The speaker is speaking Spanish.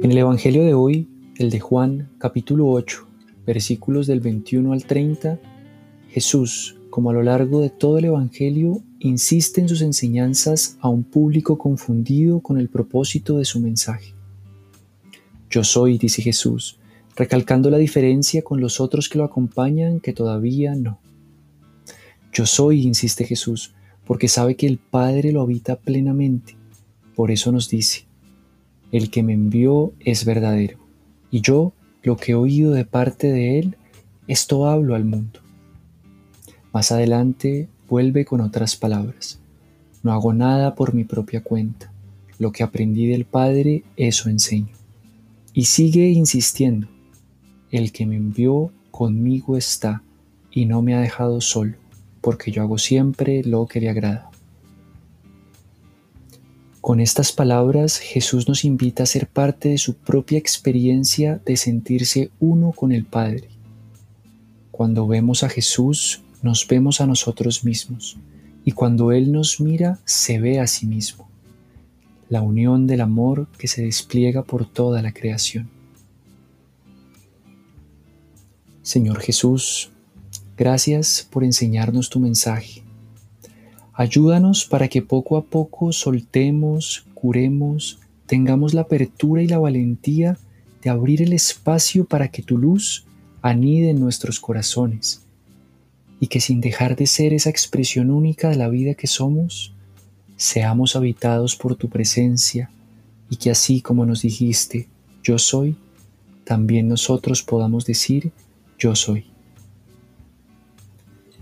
En el Evangelio de hoy, el de Juan, capítulo 8, versículos del 21 al 30, Jesús, como a lo largo de todo el Evangelio, insiste en sus enseñanzas a un público confundido con el propósito de su mensaje. Yo soy, dice Jesús, recalcando la diferencia con los otros que lo acompañan que todavía no. Yo soy, insiste Jesús, porque sabe que el Padre lo habita plenamente. Por eso nos dice, el que me envió es verdadero, y yo, lo que he oído de parte de él, esto hablo al mundo. Más adelante vuelve con otras palabras. No hago nada por mi propia cuenta. Lo que aprendí del Padre, eso enseño. Y sigue insistiendo. El que me envió conmigo está y no me ha dejado solo porque yo hago siempre lo que le agrada. Con estas palabras Jesús nos invita a ser parte de su propia experiencia de sentirse uno con el Padre. Cuando vemos a Jesús, nos vemos a nosotros mismos, y cuando Él nos mira, se ve a sí mismo. La unión del amor que se despliega por toda la creación. Señor Jesús, Gracias por enseñarnos tu mensaje. Ayúdanos para que poco a poco soltemos, curemos, tengamos la apertura y la valentía de abrir el espacio para que tu luz anide en nuestros corazones y que sin dejar de ser esa expresión única de la vida que somos, seamos habitados por tu presencia y que así como nos dijiste, yo soy, también nosotros podamos decir, yo soy.